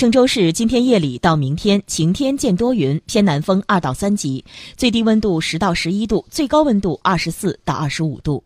郑州市今天夜里到明天晴天见多云偏南风二到三级最低温度十到十一度最高温度二十四到二十五度。